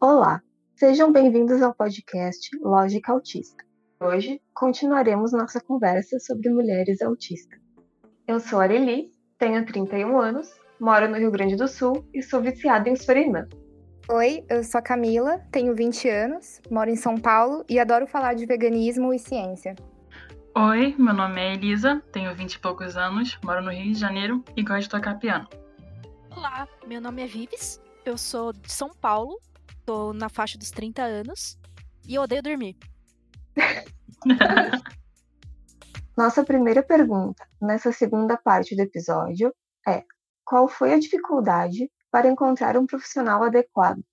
Olá, sejam bem-vindos ao podcast Lógica Autista. Hoje continuaremos nossa conversa sobre mulheres autistas. Eu sou a Areli, tenho 31 anos, moro no Rio Grande do Sul e sou viciada em Surinã. Oi, eu sou a Camila, tenho 20 anos, moro em São Paulo e adoro falar de veganismo e ciência. Oi, meu nome é Elisa, tenho 20 e poucos anos, moro no Rio de Janeiro e gosto de tocar piano. Olá, meu nome é Vives, eu sou de São Paulo, tô na faixa dos 30 anos e eu odeio dormir. Nossa primeira pergunta nessa segunda parte do episódio é: qual foi a dificuldade para encontrar um profissional adequado?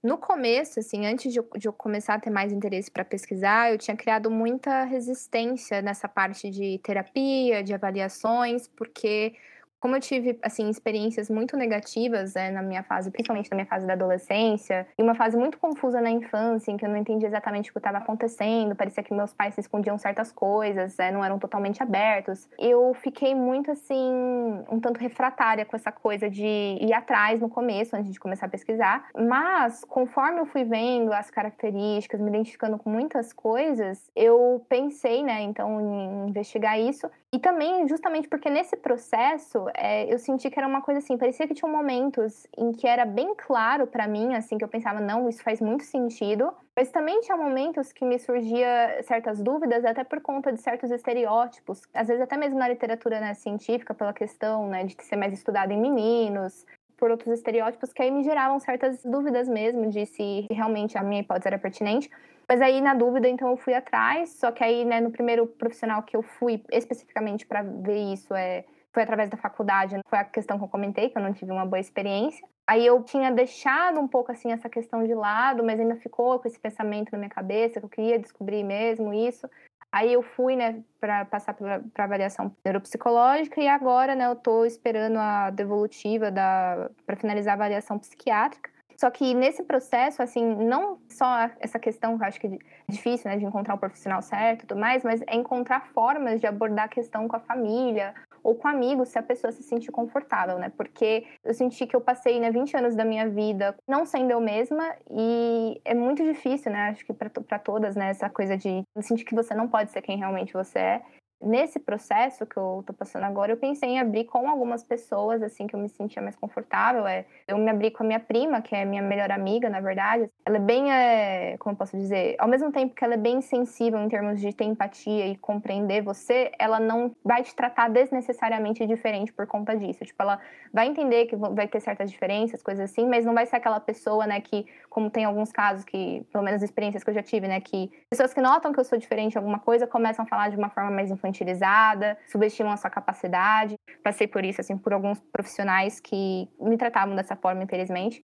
No começo, assim, antes de eu, de eu começar a ter mais interesse para pesquisar, eu tinha criado muita resistência nessa parte de terapia, de avaliações, porque como eu tive, assim, experiências muito negativas né, na minha fase, principalmente na minha fase da adolescência, e uma fase muito confusa na infância, em que eu não entendia exatamente o que estava acontecendo, parecia que meus pais se escondiam certas coisas, né, não eram totalmente abertos. Eu fiquei muito, assim, um tanto refratária com essa coisa de ir atrás no começo, antes de começar a pesquisar. Mas, conforme eu fui vendo as características, me identificando com muitas coisas, eu pensei, né, então, em investigar isso. E também, justamente porque nesse processo, é, eu senti que era uma coisa assim, parecia que tinha momentos em que era bem claro para mim, assim, que eu pensava, não, isso faz muito sentido. Mas também tinha momentos que me surgia certas dúvidas, até por conta de certos estereótipos, às vezes até mesmo na literatura né, científica, pela questão né, de ser mais estudado em meninos, por outros estereótipos que aí me geravam certas dúvidas mesmo de se realmente a minha hipótese era pertinente. Mas aí, na dúvida, então eu fui atrás. Só que aí, né, no primeiro profissional que eu fui especificamente para ver isso, é, foi através da faculdade, né? foi a questão que eu comentei, que eu não tive uma boa experiência. Aí eu tinha deixado um pouco assim essa questão de lado, mas ainda ficou com esse pensamento na minha cabeça que eu queria descobrir mesmo isso. Aí eu fui, né, para passar para avaliação neuropsicológica e agora, né, eu tô esperando a devolutiva da para finalizar a avaliação psiquiátrica. Só que nesse processo, assim, não só essa questão que eu acho que é difícil, né, de encontrar um profissional certo e tudo mais, mas é encontrar formas de abordar a questão com a família ou com amigos, se a pessoa se sentir confortável, né? Porque eu senti que eu passei, né, 20 anos da minha vida não sendo eu mesma e é muito difícil, né? Acho que para todas, né, essa coisa de sentir que você não pode ser quem realmente você é nesse processo que eu tô passando agora, eu pensei em abrir com algumas pessoas, assim, que eu me sentia mais confortável. É, eu me abri com a minha prima, que é minha melhor amiga, na verdade. Ela é bem, é, como posso dizer, ao mesmo tempo que ela é bem sensível em termos de ter empatia e compreender você, ela não vai te tratar desnecessariamente diferente por conta disso. Tipo, ela vai entender que vai ter certas diferenças, coisas assim, mas não vai ser aquela pessoa, né, que, como tem alguns casos que, pelo menos experiências que eu já tive, né, que pessoas que notam que eu sou diferente em alguma coisa começam a falar de uma forma mais infantil infantilizada, subestimam a sua capacidade. Passei por isso, assim, por alguns profissionais que me tratavam dessa forma, infelizmente.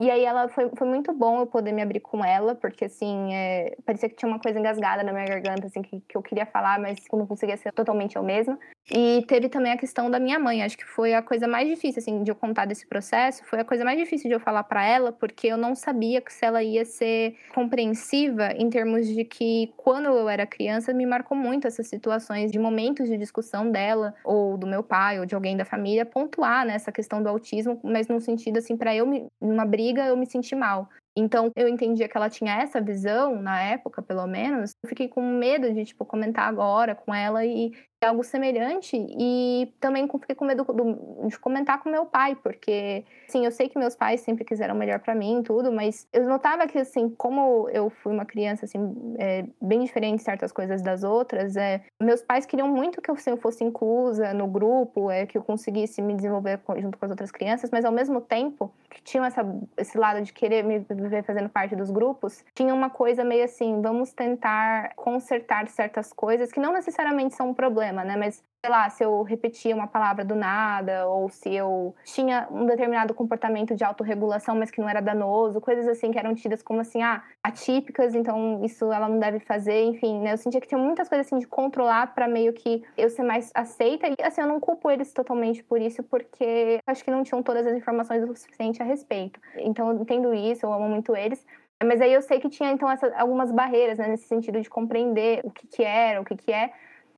E aí ela foi, foi muito bom eu poder me abrir com ela, porque assim, é, parecia que tinha uma coisa engasgada na minha garganta, assim, que, que eu queria falar, mas não conseguia ser totalmente eu mesma. E teve também a questão da minha mãe, acho que foi a coisa mais difícil, assim, de eu contar desse processo, foi a coisa mais difícil de eu falar para ela, porque eu não sabia se ela ia ser compreensiva em termos de que, quando eu era criança, me marcou muito essas situações de momentos de discussão dela, ou do meu pai, ou de alguém da família, pontuar nessa né, questão do autismo, mas num sentido, assim, para eu, me, numa briga, eu me senti mal. Então, eu entendia que ela tinha essa visão, na época, pelo menos. Eu fiquei com medo de, tipo, comentar agora com ela e algo semelhante. E também fiquei com medo do, de comentar com meu pai, porque, assim, eu sei que meus pais sempre quiseram melhor para mim e tudo, mas eu notava que, assim, como eu fui uma criança, assim, é, bem diferente certas coisas das outras, é, meus pais queriam muito que eu, assim, fosse inclusa no grupo, é, que eu conseguisse me desenvolver junto com as outras crianças, mas ao mesmo tempo que tinham essa, esse lado de querer me ver fazendo parte dos grupos, tinha uma coisa meio assim, vamos tentar consertar certas coisas que não necessariamente são um problema, né? Mas sei lá, se eu repetia uma palavra do nada, ou se eu tinha um determinado comportamento de autorregulação, mas que não era danoso, coisas assim que eram tidas como assim, ah, atípicas, então isso ela não deve fazer, enfim, né? Eu sentia que tinha muitas coisas assim de controlar para meio que eu ser mais aceita, e assim, eu não culpo eles totalmente por isso, porque acho que não tinham todas as informações o suficiente a respeito. Então eu entendo isso, eu amo muito eles, mas aí eu sei que tinha, então, algumas barreiras, né, nesse sentido de compreender o que que era, o que que é,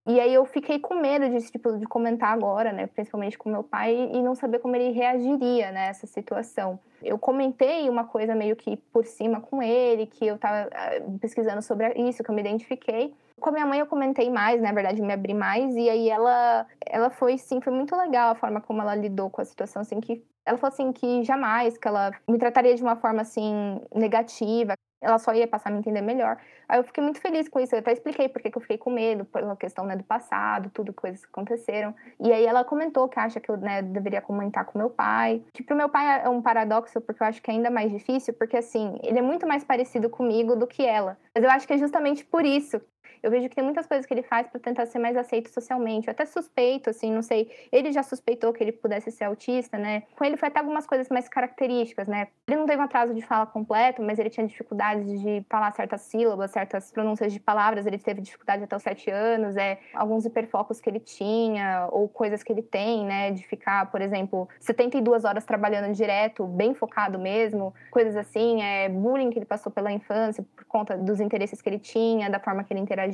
E aí eu fiquei com medo de, tipo, de comentar agora, né? Principalmente com meu pai, e não saber como ele reagiria nessa né, situação. Eu comentei uma coisa meio que por cima com ele, que eu tava ah, pesquisando sobre isso, que eu me identifiquei. Com a minha mãe eu comentei mais, né, na verdade, me abri mais, e aí ela, ela foi, sim, foi muito legal a forma como ela lidou com a situação, assim, que ela falou assim que jamais que ela me trataria de uma forma assim negativa, ela só ia passar a me entender melhor. Aí eu fiquei muito feliz com isso. Eu até expliquei porque que eu fiquei com medo, pela questão né, do passado, tudo, coisas que aconteceram. E aí ela comentou que acha que eu né, deveria comentar com meu pai. Que pro meu pai é um paradoxo, porque eu acho que é ainda mais difícil, porque assim, ele é muito mais parecido comigo do que ela. Mas eu acho que é justamente por isso eu vejo que tem muitas coisas que ele faz para tentar ser mais aceito socialmente. Eu até suspeito, assim, não sei. Ele já suspeitou que ele pudesse ser autista, né? Com ele foi até algumas coisas mais características, né? Ele não teve um atraso de fala completo, mas ele tinha dificuldades de falar certas sílabas, certas pronúncias de palavras. Ele teve dificuldade até os sete anos, é alguns hiperfocos que ele tinha ou coisas que ele tem, né? De ficar, por exemplo, 72 horas trabalhando direto, bem focado mesmo, coisas assim, é bullying que ele passou pela infância por conta dos interesses que ele tinha, da forma que ele interagia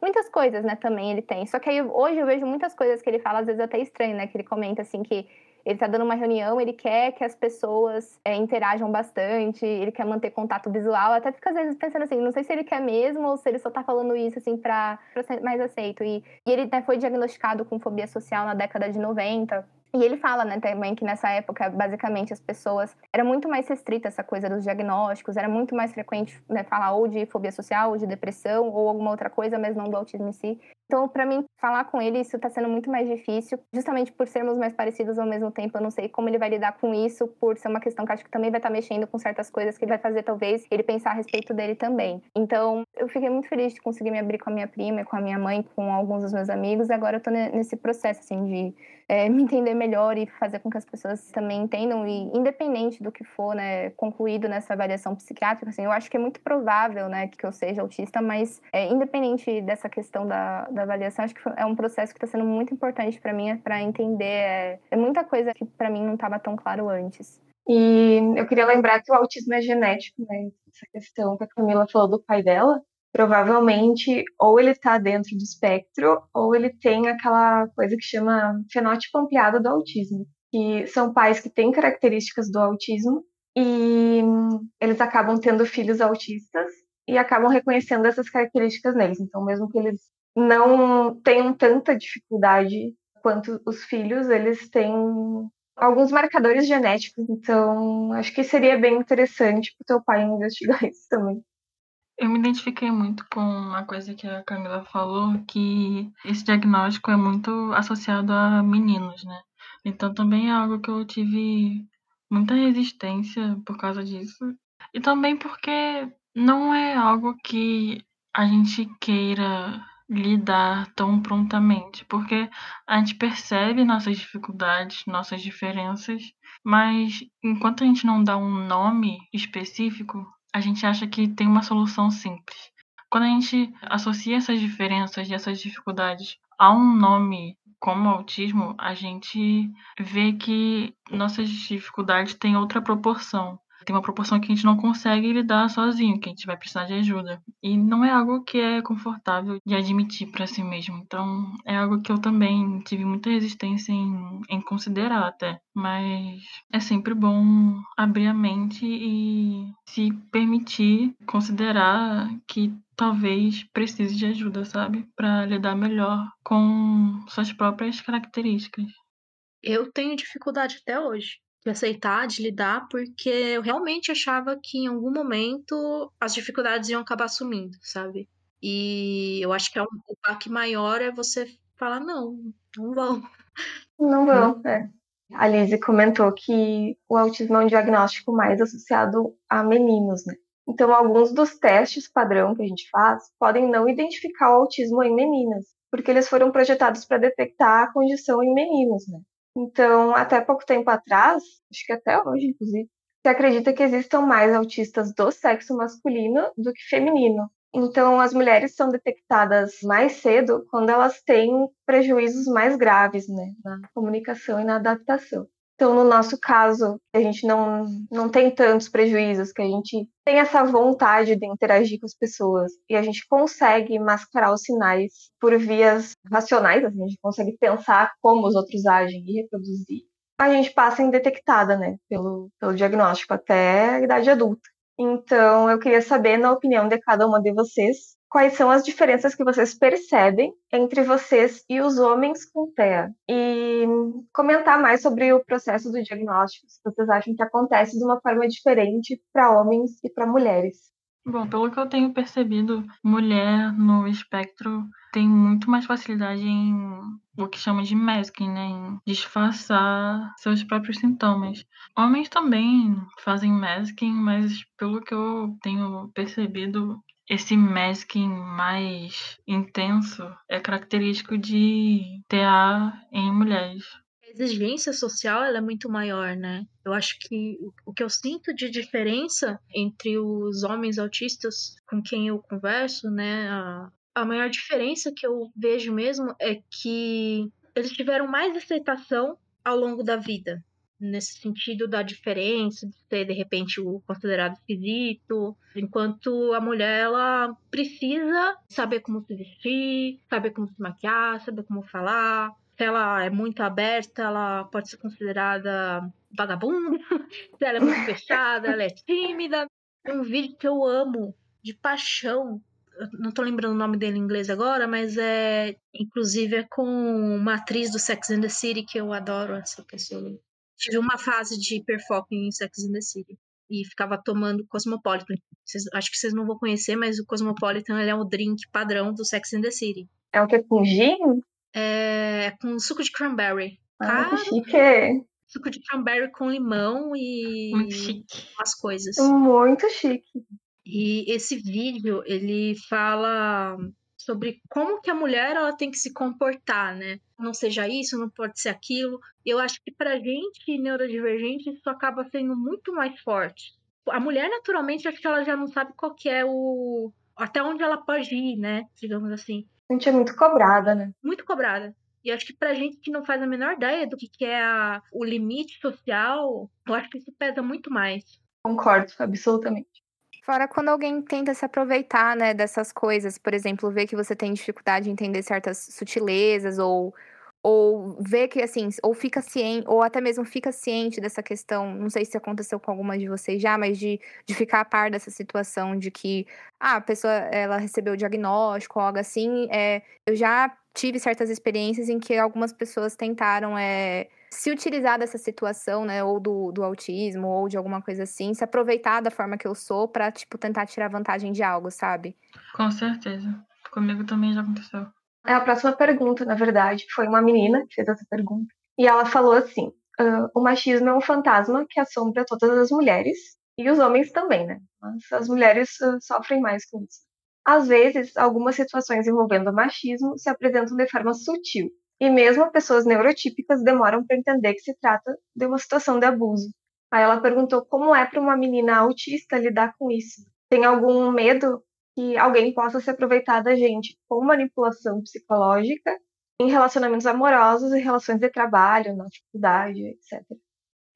Muitas coisas, né, também ele tem. Só que aí hoje eu vejo muitas coisas que ele fala, às vezes até estranho, né? Que ele comenta assim que ele tá dando uma reunião, ele quer que as pessoas é, interajam bastante, ele quer manter contato visual, até fica às vezes pensando assim, não sei se ele quer mesmo ou se ele só tá falando isso assim pra ser mais aceito. E, e ele né, foi diagnosticado com fobia social na década de 90. E ele fala, né, também que nessa época, basicamente, as pessoas era muito mais restrita essa coisa dos diagnósticos, era muito mais frequente né, falar ou de fobia social, ou de depressão, ou alguma outra coisa, mas não do autismo em si. Então, para mim, falar com ele, isso está sendo muito mais difícil, justamente por sermos mais parecidos ao mesmo tempo. Eu não sei como ele vai lidar com isso, por ser uma questão que acho que também vai estar tá mexendo com certas coisas que ele vai fazer, talvez, ele pensar a respeito dele também. Então, eu fiquei muito feliz de conseguir me abrir com a minha prima, com a minha mãe, com alguns dos meus amigos. E agora eu tô nesse processo, assim, de é, me entender melhor e fazer com que as pessoas também entendam. E, independente do que for, né, concluído nessa avaliação psiquiátrica, assim, eu acho que é muito provável, né, que eu seja autista, mas é, independente dessa questão da, da avaliação, acho que é um processo que está sendo muito importante para mim, para entender. É, é, muita coisa que para mim não estava tão claro antes. E eu queria lembrar que o autismo é genético, né? Essa questão que a Camila falou do pai dela, provavelmente ou ele está dentro do espectro ou ele tem aquela coisa que chama fenótipo ampliado do autismo, que são pais que têm características do autismo e eles acabam tendo filhos autistas e acabam reconhecendo essas características neles. Então, mesmo que eles não tenham tanta dificuldade quanto os filhos, eles têm alguns marcadores genéticos, então acho que seria bem interessante para o teu pai investigar isso também. Eu me identifiquei muito com a coisa que a Camila falou, que esse diagnóstico é muito associado a meninos, né? Então também é algo que eu tive muita resistência por causa disso. E também porque não é algo que a gente queira lidar tão prontamente, porque a gente percebe nossas dificuldades, nossas diferenças, mas enquanto a gente não dá um nome específico, a gente acha que tem uma solução simples. Quando a gente associa essas diferenças e essas dificuldades a um nome como autismo, a gente vê que nossas dificuldades têm outra proporção tem uma proporção que a gente não consegue lidar sozinho, que a gente vai precisar de ajuda. E não é algo que é confortável de admitir para si mesmo. Então, é algo que eu também tive muita resistência em, em considerar até. Mas é sempre bom abrir a mente e se permitir considerar que talvez precise de ajuda, sabe? Para lidar melhor com suas próprias características. Eu tenho dificuldade até hoje de aceitar, de lidar, porque eu realmente achava que em algum momento as dificuldades iam acabar sumindo, sabe? E eu acho que é um, o baque maior é você falar, não, não vão. Não vão, é. A Lizzie comentou que o autismo é um diagnóstico mais associado a meninos, né? Então, alguns dos testes padrão que a gente faz podem não identificar o autismo em meninas, porque eles foram projetados para detectar a condição em meninos, né? Então, até pouco tempo atrás, acho que até hoje, inclusive, se acredita que existam mais autistas do sexo masculino do que feminino. Então, as mulheres são detectadas mais cedo quando elas têm prejuízos mais graves né, na comunicação e na adaptação. Então, no nosso caso, a gente não, não tem tantos prejuízos, que a gente tem essa vontade de interagir com as pessoas e a gente consegue mascarar os sinais por vias racionais, assim, a gente consegue pensar como os outros agem e reproduzir. A gente passa indetectada, né, pelo, pelo diagnóstico até a idade adulta. Então, eu queria saber, na opinião de cada uma de vocês, quais são as diferenças que vocês percebem entre vocês e os homens com TEA. E comentar mais sobre o processo do diagnóstico, se vocês acham que acontece de uma forma diferente para homens e para mulheres. Bom, pelo que eu tenho percebido, mulher no espectro tem muito mais facilidade em o que chama de masking, né? Em disfarçar seus próprios sintomas. Homens também fazem masking, mas pelo que eu tenho percebido, esse masking mais intenso é característico de TA em mulheres. A exigência social ela é muito maior, né? Eu acho que o que eu sinto de diferença entre os homens autistas com quem eu converso, né? A, a maior diferença que eu vejo mesmo é que eles tiveram mais aceitação ao longo da vida nesse sentido da diferença de ser de repente o considerado esquisito, enquanto a mulher ela precisa saber como se vestir, saber como se maquiar, saber como falar. Se ela é muito aberta, ela pode ser considerada vagabunda. Se ela é muito fechada, ela é tímida. Tem um vídeo que eu amo de paixão não tô lembrando o nome dele em inglês agora, mas é. Inclusive é com uma atriz do Sex and the City que eu adoro essa pessoa tive uma fase de hiperfoco em Sex and the City. E ficava tomando Cosmopolitan. Vocês, acho que vocês não vão conhecer, mas o Cosmopolitan ele é um drink padrão do Sex and the City. É o que? Com gin? É com suco de cranberry. Ah, que chique! Suco de cranberry com limão e Muito chique. umas coisas. Muito chique. E esse vídeo, ele fala sobre como que a mulher ela tem que se comportar, né? Não seja isso, não pode ser aquilo. Eu acho que pra gente neurodivergente isso acaba sendo muito mais forte. A mulher naturalmente acho que ela já não sabe qual que é o até onde ela pode ir, né? Digamos assim. A gente é muito cobrada, né? Muito cobrada. E acho que pra gente que não faz a menor ideia do que, que é a, o limite social, eu acho que isso pesa muito mais. Concordo, absolutamente. Fora quando alguém tenta se aproveitar, né, dessas coisas, por exemplo, ver que você tem dificuldade em entender certas sutilezas ou ou ver que assim, ou fica ciente, ou até mesmo fica ciente dessa questão, não sei se aconteceu com alguma de vocês já, mas de, de ficar a par dessa situação de que ah, a pessoa ela recebeu o diagnóstico ou algo assim, é, eu já tive certas experiências em que algumas pessoas tentaram é, se utilizar dessa situação, né, ou do, do autismo, ou de alguma coisa assim, se aproveitar da forma que eu sou para tipo, tentar tirar vantagem de algo, sabe? Com certeza. Comigo também já aconteceu. É a próxima pergunta, na verdade, foi uma menina que fez essa pergunta. E ela falou assim: uh, o machismo é um fantasma que assombra todas as mulheres, e os homens também, né? Mas as mulheres uh, sofrem mais com isso. Às vezes, algumas situações envolvendo machismo se apresentam de forma sutil, e mesmo pessoas neurotípicas demoram para entender que se trata de uma situação de abuso. Aí ela perguntou como é para uma menina autista lidar com isso. Tem algum medo que alguém possa se aproveitar da gente com manipulação psicológica em relacionamentos amorosos e relações de trabalho, na faculdade, etc.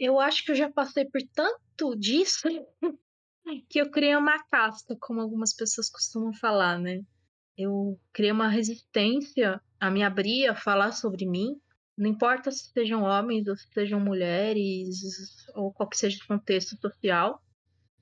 Eu acho que eu já passei por tanto disso que eu criei uma casca, como algumas pessoas costumam falar, né? Eu criei uma resistência a me abrir a falar sobre mim, não importa se sejam homens ou se sejam mulheres, ou qual que seja o contexto social.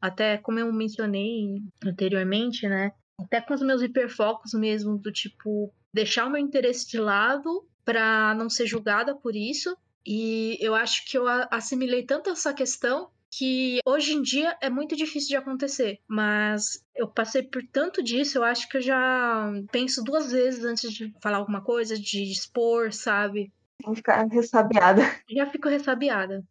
Até como eu mencionei anteriormente, né? Até com os meus hiperfocos mesmo, do tipo, deixar o meu interesse de lado para não ser julgada por isso. E eu acho que eu assimilei tanto essa questão que hoje em dia é muito difícil de acontecer, mas eu passei por tanto disso, eu acho que eu já penso duas vezes antes de falar alguma coisa, de expor, sabe? Vou ficar ressabiada. Já fico ressabiada.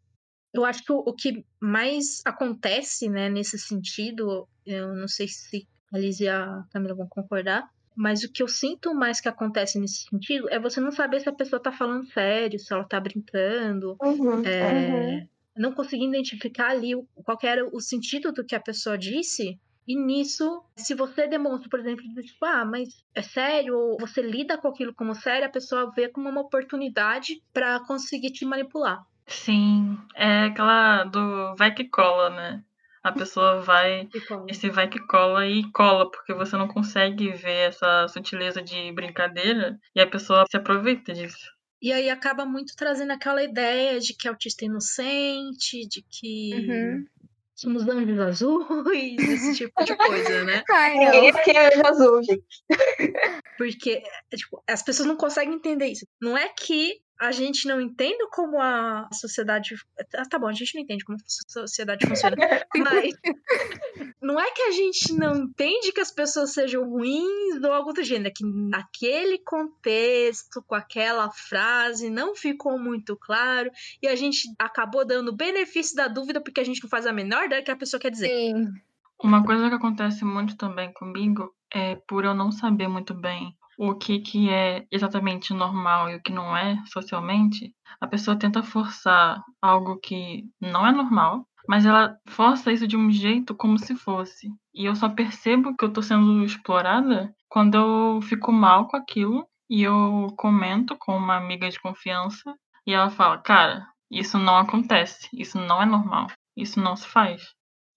Eu acho que o, o, que mais acontece, né, nesse sentido, eu não sei se a Liz e a Camila vão concordar, mas o que eu sinto mais que acontece nesse sentido é você não saber se a pessoa tá falando sério, se ela tá brincando. Uhum, é, uhum não consegui identificar ali qual era o sentido do que a pessoa disse. E nisso, se você demonstra, por exemplo, tipo, ah, mas é sério, ou você lida com aquilo como sério, a pessoa vê como uma oportunidade para conseguir te manipular. Sim, é aquela do vai que cola, né? A pessoa vai, esse vai que cola e cola, porque você não consegue ver essa sutileza de brincadeira e a pessoa se aproveita disso. E aí acaba muito trazendo aquela ideia de que autista é inocente, de que Uhum. somos anjos azuis, esse tipo de coisa, né? Ai, Ninguém aqui é anjo azul, gente. Porque é, tipo, as pessoas não conseguem entender isso. Não é que a gente não entenda como a sociedade. Ah, tá bom, a gente não entende como a sociedade funciona. mas não é que a gente não entende que as pessoas sejam ruins ou algo do gênero. É que naquele contexto, com aquela frase, não ficou muito claro. E a gente acabou dando o benefício da dúvida porque a gente não faz a menor ideia do que a pessoa quer dizer. Sim. Uma coisa que acontece muito também comigo é por eu não saber muito bem o que, que é exatamente normal e o que não é socialmente, a pessoa tenta forçar algo que não é normal, mas ela força isso de um jeito como se fosse. E eu só percebo que eu tô sendo explorada quando eu fico mal com aquilo e eu comento com uma amiga de confiança e ela fala: Cara, isso não acontece, isso não é normal, isso não se faz.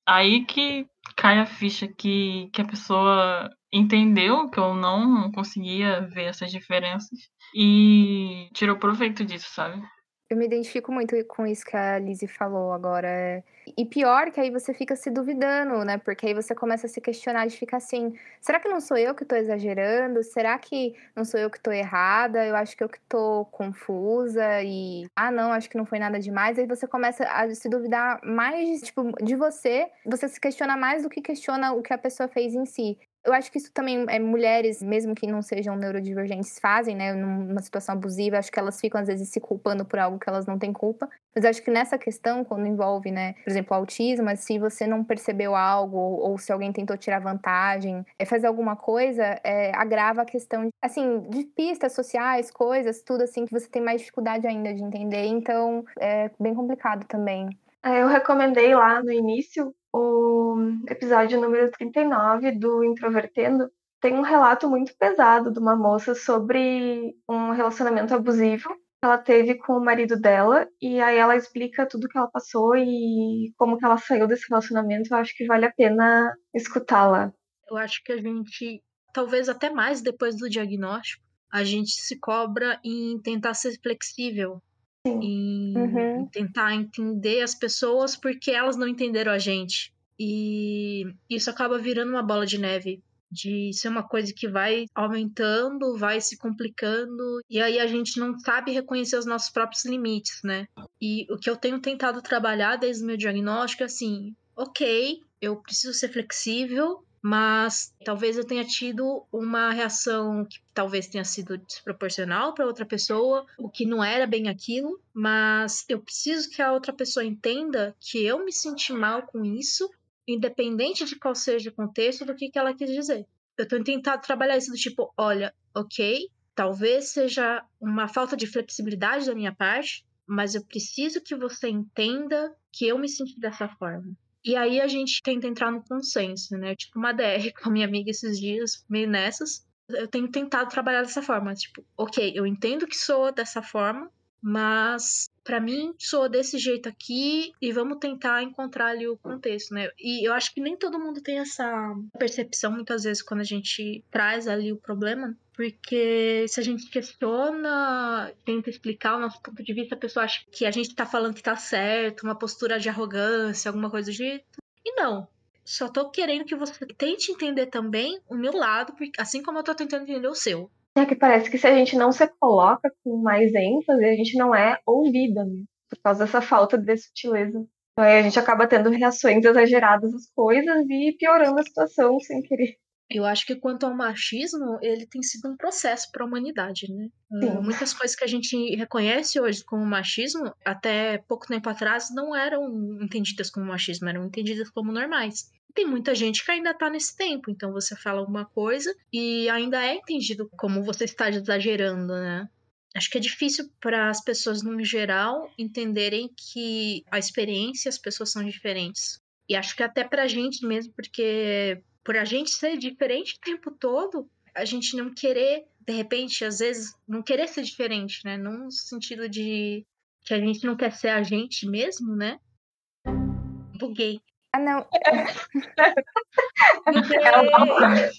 Aí que cai a ficha que, que a pessoa entendeu que eu não conseguia ver essas diferenças e tirou proveito disso, sabe? Eu me identifico muito com isso que a Lizzie falou agora. E pior que aí você fica se duvidando, né? Porque aí você começa a se questionar de ficar assim: será que não sou eu que tô exagerando? Será que não sou eu que tô errada? Eu acho que eu que tô confusa e ah, não, acho que não foi nada demais. Aí você começa a se duvidar mais tipo de você, você se questiona mais do que questiona o que a pessoa fez em si. Eu acho que isso também é mulheres, mesmo que não sejam neurodivergentes, fazem, né? Numa situação abusiva, acho que elas ficam às vezes se culpando por algo que elas não têm culpa. Mas acho que nessa questão, quando envolve, né, por exemplo, autismo, se você não percebeu algo ou, se alguém tentou tirar vantagem, é, fazer alguma coisa, é, agrava a questão, assim, de pistas sociais, coisas, tudo assim, que você tem mais dificuldade ainda de entender. Então, é bem complicado também. É, Eu recomendei lá no início o episódio número 39 do Introvertendo. Tem um relato muito pesado de uma moça sobre um relacionamento abusivo que ela teve com o marido dela e aí ela explica tudo que ela passou e como que ela saiu desse relacionamento. Eu acho que vale a pena escutá-la. Eu acho que a gente, talvez até mais depois do diagnóstico, a gente se cobra em tentar ser flexível. Em, Uhum. em tentar entender as pessoas porque elas não entenderam a gente. E isso acaba virando uma bola de neve. De ser uma coisa que vai aumentando, vai se complicando, e aí a gente não sabe reconhecer os nossos próprios limites, né? E o que eu tenho tentado trabalhar desde o meu diagnóstico é assim: ok, eu preciso ser flexível, mas talvez eu tenha tido uma reação que talvez tenha sido desproporcional para outra pessoa, o que não era bem aquilo, mas eu preciso que a outra pessoa entenda que eu me senti mal com isso, independente de qual seja o contexto do que, que ela quis dizer. Eu tenho tentado trabalhar isso do tipo, olha, ok, talvez seja uma falta de flexibilidade da minha parte, mas eu preciso que você entenda que eu me senti dessa forma. E aí a gente tenta entrar no consenso, né? Tipo uma DR com a minha amiga esses dias, meio nessas. Eu tenho tentado trabalhar dessa forma, tipo, ok, eu entendo que sou dessa forma, mas para mim sou desse jeito aqui e vamos tentar encontrar ali o contexto, né? E eu acho que nem todo mundo tem essa percepção muitas vezes quando a gente traz ali o problema, porque se a gente questiona, tenta explicar o nosso ponto de vista, a pessoa acha que a gente tá falando que tá certo, uma postura de arrogância, alguma coisa do jeito. E não. Só tô querendo que você tente entender também o meu lado, assim como eu tô tentando entender o seu. É que parece que se a gente não se coloca com mais ênfase, a gente não é ouvida, né? Por causa dessa falta de sutileza. Aí a gente acaba tendo reações exageradas às coisas e piorando a situação sem querer. Eu acho que quanto ao machismo, ele tem sido um processo para a humanidade, né? Sim. Uh, muitas coisas que a gente reconhece hoje como machismo, até pouco tempo atrás, não eram entendidas como machismo, eram entendidas como normais. Tem muita gente que ainda tá nesse tempo, então você fala alguma coisa e ainda é entendido como você está exagerando, né? Acho que é difícil para as pessoas, no geral, entenderem que a experiência e as pessoas são diferentes. E acho que até pra gente mesmo, porque por a gente ser diferente o tempo todo, a gente não querer, de repente, às vezes, não querer ser diferente, né? Num sentido de que a gente não quer ser a gente mesmo, né? Buguei. Ah, não. Buguei.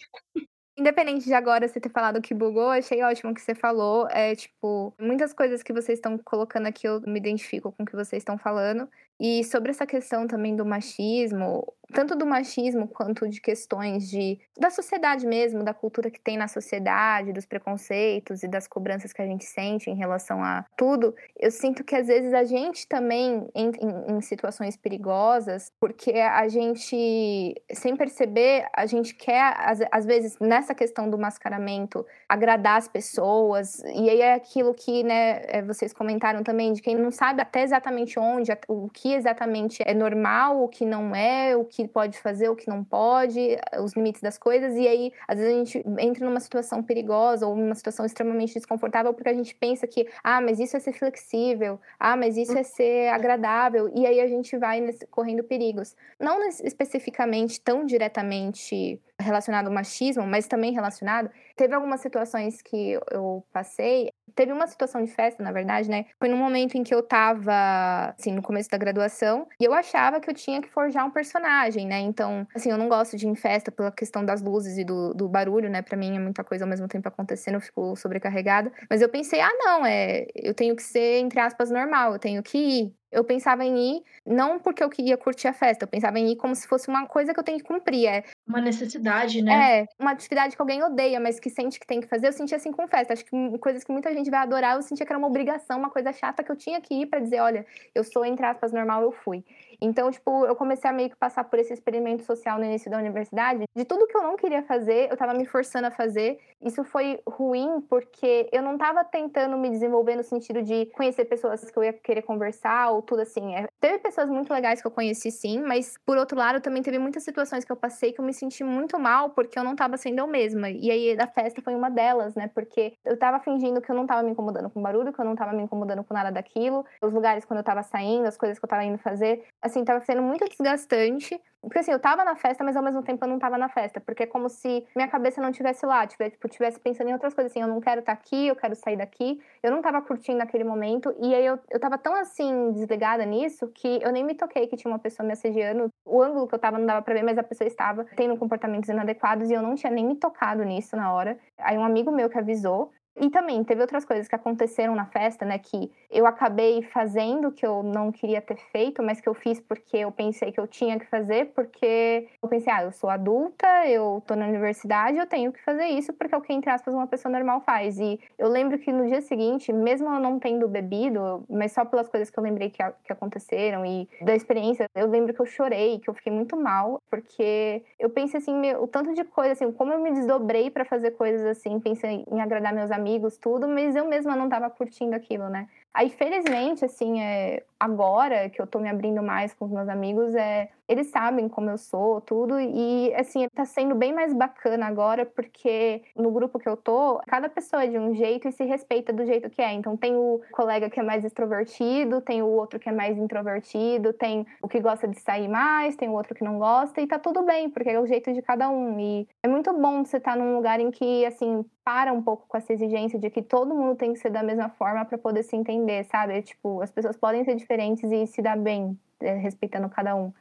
Independente de agora você ter falado que bugou, achei ótimo que você falou. É tipo, muitas coisas que vocês estão colocando aqui eu me identifico com o que vocês estão falando. E sobre essa questão também do machismo, tanto do machismo quanto de questões de da sociedade mesmo, da cultura que tem na sociedade, dos preconceitos e das cobranças que a gente sente em relação a tudo, eu sinto que às vezes a gente também entra em, em situações perigosas, porque a gente, sem perceber, a gente quer, às, às vezes, nessa questão do mascaramento, agradar as pessoas, e aí é aquilo que, né, é, vocês comentaram também, de quem não sabe até exatamente onde, o que exatamente é normal, o que não é, o que pode fazer, o que não pode, os limites das coisas, e aí às vezes a gente entra numa situação perigosa ou numa situação extremamente desconfortável porque a gente pensa que, ah, mas isso é ser flexível, ah, mas isso é ser agradável, e aí a gente vai nesse, correndo perigos. Não especificamente tão diretamente relacionado ao machismo, mas também relacionado. Teve algumas situações que eu passei. Teve uma situação de festa, na verdade, né? Foi num momento em que eu tava, assim, no começo da graduação, e eu achava que eu tinha que forjar um personagem, né? Então, assim, eu não gosto de ir em festa pela questão das luzes e do, do barulho, né? Pra mim é muita coisa ao mesmo tempo acontecendo, eu fico sobrecarregada. Mas eu pensei, ah, não, é. Eu tenho que ser, entre aspas, normal, eu tenho que ir eu pensava em ir não porque eu queria curtir a festa, eu pensava em ir como se fosse uma coisa que eu tenho que cumprir. É uma necessidade, né? É, uma atividade que alguém odeia, mas que sente que tem que fazer. Eu sentia assim com festa. Acho que coisas que muita gente vai adorar, eu sentia que era uma obrigação, uma coisa chata que eu tinha que ir para dizer, olha, eu sou entre aspas normal, eu fui. Então, tipo, eu comecei a meio que passar por esse experimento social no início da universidade. De tudo que eu não queria fazer, eu tava me forçando a fazer. Isso foi ruim porque eu não tava tentando me desenvolver no sentido de conhecer pessoas que eu ia querer conversar ou tudo assim. É, teve pessoas muito legais que eu conheci sim, mas por outro lado, também teve muitas situações que eu passei que eu me senti muito mal porque eu não tava sendo eu mesma. E aí a festa foi uma delas, né? Porque eu tava fingindo que eu não tava me incomodando com barulho, que eu não tava me incomodando com nada daquilo. Os lugares quando eu tava saindo, as coisas que eu tava indo fazer assim, tava sendo muito desgastante. Porque assim, eu tava na festa, mas ao mesmo tempo eu não tava na festa. Porque é como se minha cabeça não tivesse lá, tivesse, tipo, tivesse pensando em outras coisas, assim, eu não quero estar tá aqui, eu quero sair daqui. Eu não tava curtindo aquele momento. E aí eu, eu tava tão assim, desligada nisso, que eu nem me toquei que tinha uma pessoa me assediando. O ângulo que eu tava não dava pra ver, mas a pessoa estava tendo comportamentos inadequados e eu não tinha nem me tocado nisso na hora. Aí um amigo meu que avisou, e também teve outras coisas que aconteceram na festa, né? Que eu acabei fazendo que eu não queria ter feito, mas que eu fiz porque eu pensei que eu tinha que fazer, porque eu pensei, ah, eu sou adulta, eu tô na universidade, eu tenho que fazer isso, porque é o que, entre aspas, uma pessoa normal faz. E eu lembro que no dia seguinte, mesmo eu não tendo bebido, mas só pelas coisas que eu lembrei que, que aconteceram e da experiência, eu lembro que eu chorei, que eu fiquei muito mal, porque eu pensei assim, meu, o tanto de coisa, assim, como eu me desdobrei para fazer coisas assim, pensei em agradar meus amigos amigos, tudo, mas eu mesma não estava curtindo aquilo, né? Aí, felizmente, assim, é, agora que eu tô me abrindo mais com os meus amigos, é, eles sabem como eu sou, tudo, e, assim, tá sendo bem mais bacana agora, porque no grupo que eu tô, cada pessoa é de um jeito e se respeita do jeito que é. Então, tem o colega que é mais extrovertido, tem o outro que é mais introvertido, tem o que gosta de sair mais, tem o outro que não gosta, e tá tudo bem, porque é o jeito de cada um. E é muito bom você estar tá num lugar em que, assim, para um pouco com essa exigência de que todo mundo tem que ser da mesma forma para poder se entender sabe? Tipo, as pessoas podem ser diferentes e se dar bem, é, respeitando cada um.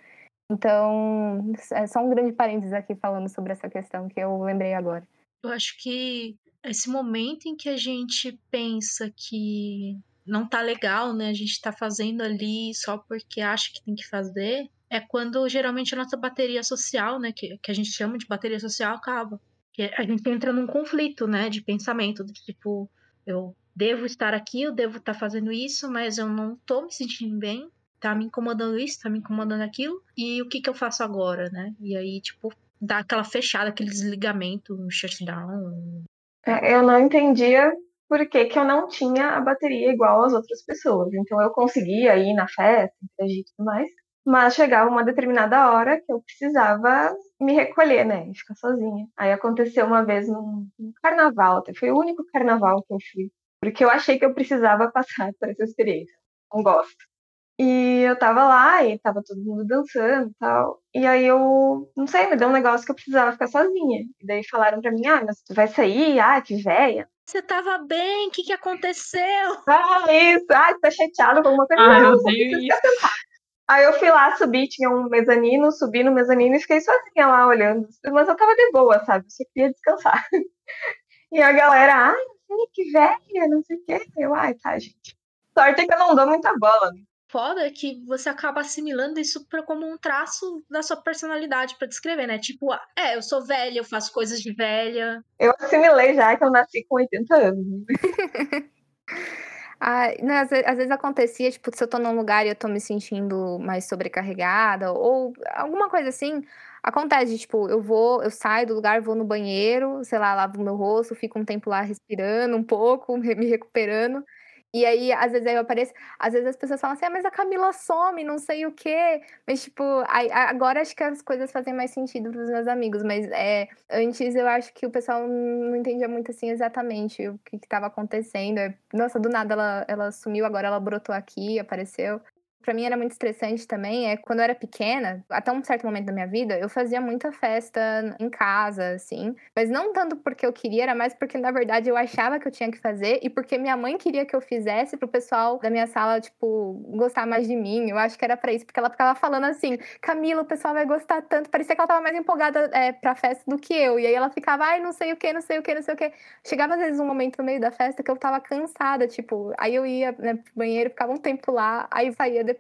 Então, é só um grande parênteses aqui falando sobre essa questão que eu lembrei agora. Eu acho que esse momento em que a gente pensa que não tá legal, né? A gente tá fazendo ali só porque acha que tem que fazer, é quando geralmente a nossa bateria social, né? Que, que a gente chama de bateria social, acaba. Que a gente entra num conflito, né? De pensamento, de tipo, eu devo estar aqui, eu devo estar fazendo isso, mas eu não tô me sentindo bem, tá me incomodando isso, tá me incomodando aquilo, e o que que eu faço agora, né? E aí, tipo, dá aquela fechada, aquele desligamento, um shutdown. É, eu não entendia por que, que eu não tinha a bateria igual às outras pessoas. Então eu conseguia ir na festa, interagir e tudo mais. Mas chegava uma determinada hora que eu precisava me recolher, né? E ficar sozinha. Aí aconteceu uma vez num, num carnaval, foi o único carnaval que eu fui porque eu achei que eu precisava passar por essa experiência. Não gosto. E eu tava lá e tava todo mundo dançando e tal. E aí eu, não sei, me deu um negócio que eu precisava ficar sozinha. E daí falaram pra mim, ah, mas tu vai sair? Ah, que véia. Você tava bem? O que, que aconteceu? Ah, isso. Ah, tá chateado com alguma coisa. Ah, não, eu descansar. Aí eu fui lá, subi, tinha um mezanino, subi no mezanino e fiquei sozinha lá olhando. Mas eu tava de boa, sabe? Eu só queria descansar. E a galera, ai, que velha, não sei o quê. Eu, ai, tá, gente. Sorte é que eu não dou muita bola. né? Foda é que você acaba assimilando isso pra, como um traço da sua personalidade pra descrever, né? Tipo, ah, é, eu sou velha, eu faço coisas de velha. Eu assimilei já que eu nasci com 80 anos. né? Ah, não, às, ve- às vezes acontecia, tipo, se eu tô num lugar e eu tô me sentindo mais sobrecarregada, ou alguma coisa assim, acontece, tipo, eu vou, eu saio do lugar, vou no banheiro, sei lá, lavo meu rosto, fico um tempo lá respirando um pouco, me recuperando. E aí, às vezes aí eu apareço, às vezes as pessoas falam assim, ah, mas a Camila some, não sei o quê. Mas, tipo, aí- agora acho que as coisas fazem mais sentido pros meus amigos, mas é, antes eu acho que o pessoal não entendia muito assim exatamente o que estava acontecendo. É, Nossa, do nada ela, ela sumiu, agora ela brotou aqui, apareceu. Pra mim era muito estressante também, é quando eu era pequena, até um certo momento da minha vida, eu fazia muita festa em casa, assim. Mas não tanto porque eu queria, era mais porque, na verdade, eu achava que eu tinha que fazer e porque minha mãe queria que eu fizesse pro pessoal da minha sala, tipo, gostar mais de mim. Eu acho que era pra isso, porque ela ficava falando assim, Camila, o pessoal vai gostar tanto. Parecia que ela tava mais empolgada é, pra festa do que eu. E aí ela ficava, ai, não sei o que, não sei o que, não sei o que. Chegava às vezes um momento no meio da festa que eu tava cansada, tipo, aí eu ia né, pro banheiro, ficava um tempo lá, aí saía depois,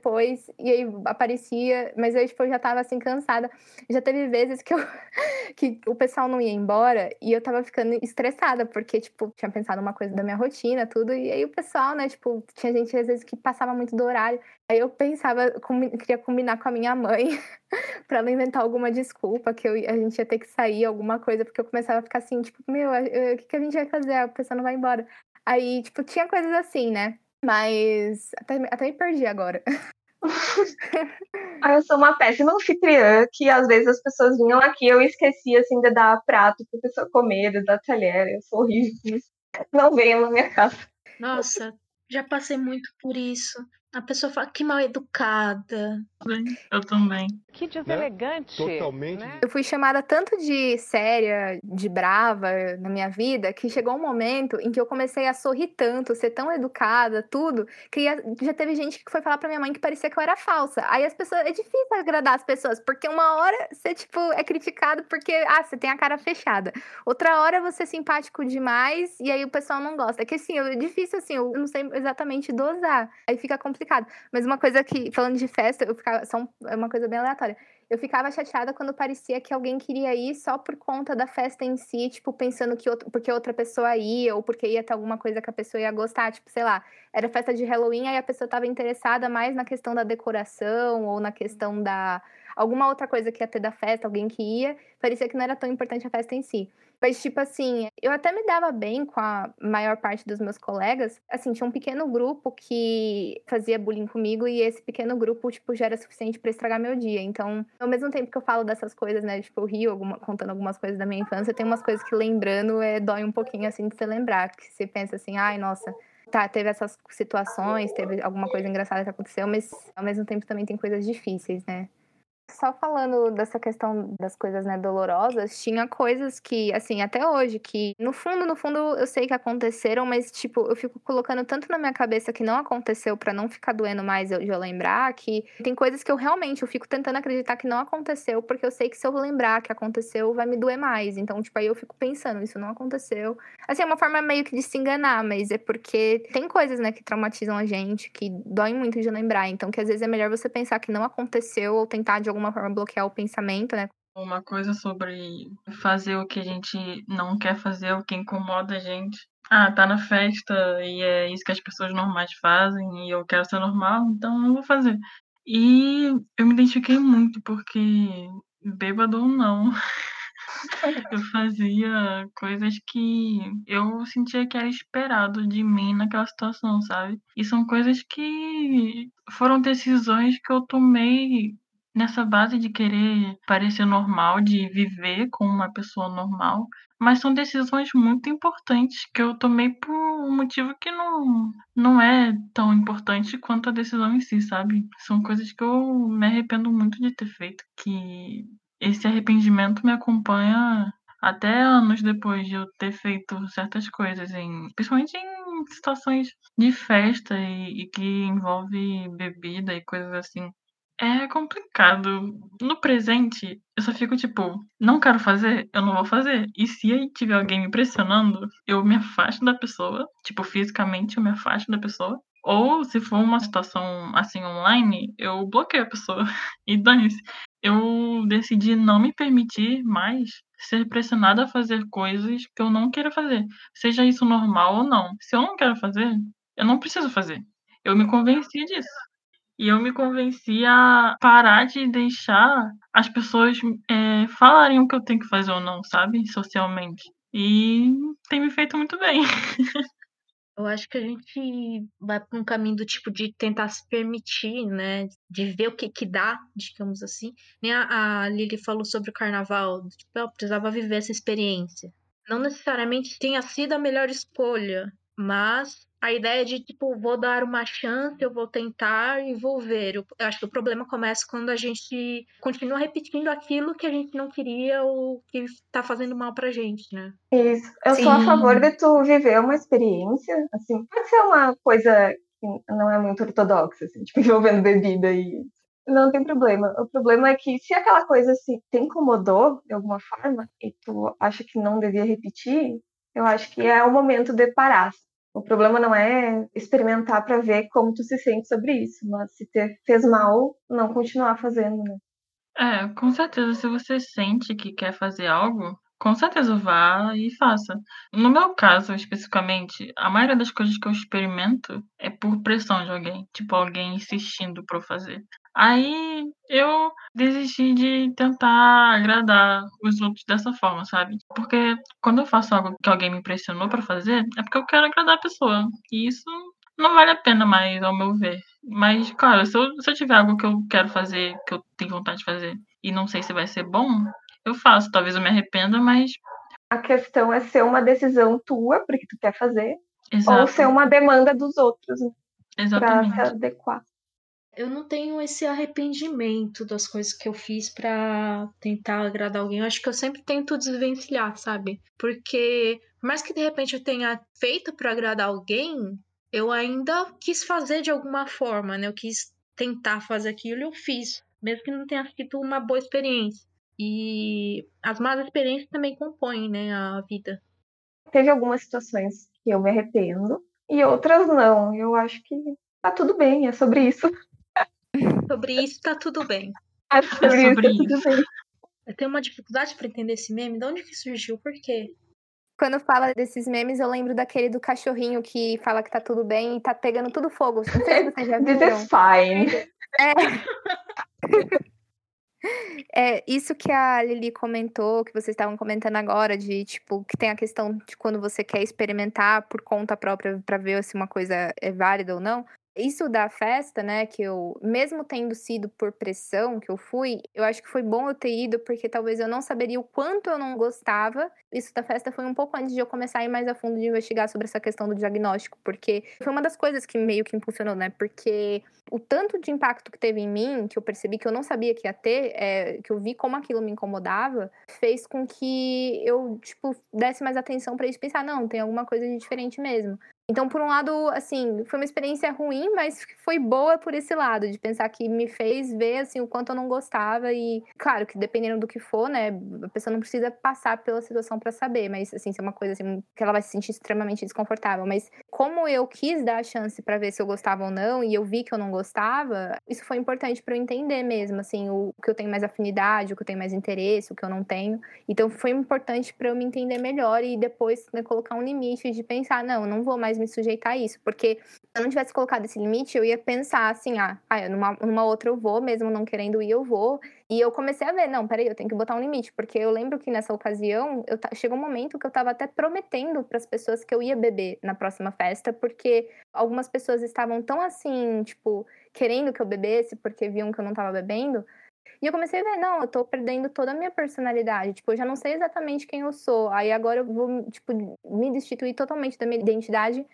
e aí aparecia, mas tipo, eu já tava assim, cansada. Já teve vezes que, eu, que o pessoal não ia embora e eu tava ficando estressada, porque, tipo, tinha pensado uma coisa da minha rotina, tudo, e aí o pessoal, né, tipo, tinha gente às vezes que passava muito do horário. Aí eu pensava, queria combinar com a minha mãe pra ela inventar alguma desculpa que eu, a gente ia ter que sair, alguma coisa, porque eu começava a ficar assim, tipo, meu, o que, que a gente vai fazer? A pessoa não vai embora. Aí, tipo, tinha coisas assim, né? Mas até, até me perdi agora. Ah, eu sou uma péssima anfitriã, que às vezes as pessoas vinham aqui eu esquecia, assim, de dar prato pra pessoa comer, de dar talher. Eu sou horrível. Não venham na minha casa. Nossa, já passei muito por isso. A pessoa fala que mal educada. Eu também. Que deselegante. Totalmente. né? Eu fui chamada tanto de séria, de brava na minha vida, que chegou um momento em que eu comecei a sorrir tanto, ser tão educada, tudo, que ia- já teve gente que foi falar pra minha mãe que parecia que eu era falsa. Aí as pessoas, é difícil agradar as pessoas, porque uma hora você, tipo, é criticado porque, ah, você tem a cara fechada. Outra hora você é simpático demais e aí o pessoal não gosta. É que assim, é difícil assim, eu não sei exatamente dosar. Aí fica complicado. Mas uma coisa que, falando de festa, eu ficava, é uma coisa bem aleatória. Eu ficava chateada quando parecia que alguém queria ir só por conta da festa em si, tipo, pensando que outro, porque outra pessoa ia, ou porque ia ter alguma coisa que a pessoa ia gostar, tipo, sei lá, era festa de Halloween, aí a pessoa estava interessada mais na questão da decoração, ou na questão da. alguma outra coisa que ia ter da festa, alguém que ia, parecia que não era tão importante a festa em si. Mas, tipo assim, eu até me dava bem com a maior parte dos meus colegas. Assim, tinha um pequeno grupo que fazia bullying comigo e esse pequeno grupo, tipo, já era suficiente pra estragar meu dia. Então, ao mesmo tempo que eu falo dessas coisas, né, tipo, eu rio alguma- contando algumas coisas da minha infância, tem umas coisas que lembrando é, dói um pouquinho, assim, de você lembrar. Que você pensa assim, ai, nossa, tá, teve essas situações, teve alguma coisa engraçada que aconteceu, mas ao mesmo tempo também tem coisas difíceis, né? Só falando dessa questão das coisas, né, dolorosas, tinha coisas que, assim, até hoje, que no fundo, no fundo, eu sei que aconteceram, mas, tipo, eu fico colocando tanto na minha cabeça que não aconteceu pra não ficar doendo mais de eu lembrar, que tem coisas que eu realmente, eu fico tentando acreditar que não aconteceu, porque eu sei que se eu lembrar que aconteceu, vai me doer mais. Então, tipo, aí eu fico pensando, isso não aconteceu. Assim, é uma forma meio que de se enganar, mas é porque tem coisas, né, que traumatizam a gente, que doem muito de lembrar. Então, que às vezes é melhor você pensar que não aconteceu ou tentar de alguma forma bloquear o pensamento, né? Uma coisa sobre fazer o que a gente não quer fazer, o que incomoda a gente. Ah, tá na festa e é isso que as pessoas normais fazem e eu quero ser normal, então eu vou fazer. E eu me identifiquei muito porque, bêbado ou não, eu fazia coisas que eu sentia que era esperado de mim naquela situação, sabe? E são coisas que foram decisões que eu tomei nessa base de querer parecer normal, de viver como uma pessoa normal. Mas são decisões muito importantes que eu tomei por um motivo que não, não é tão importante quanto a decisão em si, sabe? São coisas que eu me arrependo muito de ter feito, que esse arrependimento me acompanha Até anos depois de eu ter feito certas coisas, em, principalmente em situações de festa e, e que envolve bebida e coisas assim. É complicado. No presente, eu só fico tipo, não quero fazer, eu não vou fazer. E se aí tiver alguém me pressionando, eu me afasto da pessoa. Tipo, fisicamente eu me afasto da pessoa. Ou se for uma situação assim online, eu bloqueio a pessoa. E dane-se. Eu decidi não me permitir mais ser pressionada a fazer coisas que eu não queira fazer. Seja isso normal ou não. Se eu não quero fazer, eu não preciso fazer. Eu me convenci disso. E eu me convenci a parar de deixar as pessoas é, falarem o que eu tenho que fazer ou não, sabe? Socialmente. E tem me feito muito bem. Eu acho que a gente vai para um caminho do tipo de tentar se permitir, né? De ver o que que dá, digamos assim. Nem a, a Lili falou sobre o carnaval. Tipo, eu precisava viver essa experiência. Não necessariamente tenha sido a melhor escolha, mas a ideia de, tipo, vou dar uma chance, eu vou tentar e vou ver. Eu acho que o problema começa quando a gente continua repetindo aquilo que a gente não queria ou que tá fazendo mal pra gente, né? Isso. Eu Sim. sou a favor de tu viver uma experiência, assim, pode ser uma coisa que não é muito ortodoxa, assim, tipo, envolvendo bebida e não tem problema. O problema é que se aquela coisa assim, te incomodou de alguma forma e tu acha que não devia repetir, eu acho que é o momento de parar. O problema não é experimentar para ver como tu se sente sobre isso, mas se te fez mal, não continuar fazendo, né? É, com certeza, se você sente que quer fazer algo, com certeza vá e faça. No meu caso, especificamente, a maioria das coisas que eu experimento é por pressão de alguém, tipo alguém insistindo para eu fazer. Aí eu desisti de tentar agradar os outros dessa forma, sabe? Porque quando eu faço algo que alguém me pressionou para fazer, é porque eu quero agradar a pessoa. E isso não vale a pena mais, ao meu ver. Mas, claro, se eu, se eu tiver algo que eu quero fazer, que eu tenho vontade de fazer, e não sei se vai ser bom, eu faço. Talvez eu me arrependa, mas. A questão é ser uma decisão tua, porque tu quer fazer, Exato. ou ser uma demanda dos outros, né? Exatamente. Pra se adequar eu não tenho esse arrependimento das coisas que eu fiz para tentar agradar alguém. Eu acho que eu sempre tento desvencilhar, sabe? Porque, por mais que de repente eu tenha feito para agradar alguém, eu ainda quis fazer de alguma forma, né? Eu quis tentar fazer aquilo e eu fiz, mesmo que não tenha sido uma boa experiência. E as más experiências também compõem, né, a vida. Teve algumas situações que eu me arrependo e outras não. Eu acho que tá tudo bem, é sobre isso. Sobre isso tá tudo bem. É sobre, é sobre isso, tá tudo bem. Eu tenho uma dificuldade para entender esse meme. De onde que surgiu? Por quê? Quando fala desses memes, eu lembro daquele do cachorrinho que fala que tá tudo bem e tá pegando tudo fogo. Não sei se vocês já viram. This is fine. É. é. isso que a Lili comentou, que vocês estavam comentando agora, de tipo, que tem a questão de quando você quer experimentar por conta própria para ver se uma coisa é válida ou não. Isso da festa, né, que eu, mesmo tendo sido por pressão que eu fui, eu acho que foi bom eu ter ido, porque talvez eu não saberia o quanto eu não gostava. Isso da festa foi um pouco antes de eu começar a ir mais a fundo de investigar sobre essa questão do diagnóstico, porque foi uma das coisas que meio que impulsionou, né, porque o tanto de impacto que teve em mim, que eu percebi que eu não sabia que ia ter, é, que eu vi como aquilo me incomodava, fez com que eu, tipo, desse mais atenção para isso pensar, não, tem alguma coisa de diferente mesmo. Então, por um lado, assim, foi uma experiência ruim, mas foi boa por esse lado, de pensar que me fez ver, assim, o quanto eu não gostava e, claro, que dependendo do que for, né, a pessoa não precisa passar pela situação para saber, mas, assim, se é uma coisa, assim, que ela vai se sentir extremamente desconfortável. Mas como eu quis dar a chance para ver se eu gostava ou não, e eu vi que eu não gostava, isso foi importante para eu entender mesmo, assim, o que eu tenho mais afinidade, o que eu tenho mais interesse, o que eu não tenho. Então, foi importante para eu me entender melhor e depois, né, colocar um limite de pensar, não, eu não vou mais mais me sujeitar a isso. Porque se eu não tivesse colocado esse limite, eu ia pensar assim, ah, ah numa, numa outra eu vou, mesmo não querendo ir, eu vou. E eu comecei a ver, não, peraí, eu tenho que botar um limite. Porque eu lembro que nessa ocasião, eu, chegou um momento que eu tava até prometendo para as pessoas que eu ia beber na próxima festa, porque algumas pessoas estavam tão assim, tipo, querendo que eu bebesse, porque viam que eu não tava bebendo. E eu comecei a ver, não, eu tô perdendo toda a minha personalidade. Tipo, eu já não sei exatamente quem eu sou. Aí agora eu vou, tipo, me destituir totalmente da minha identidade.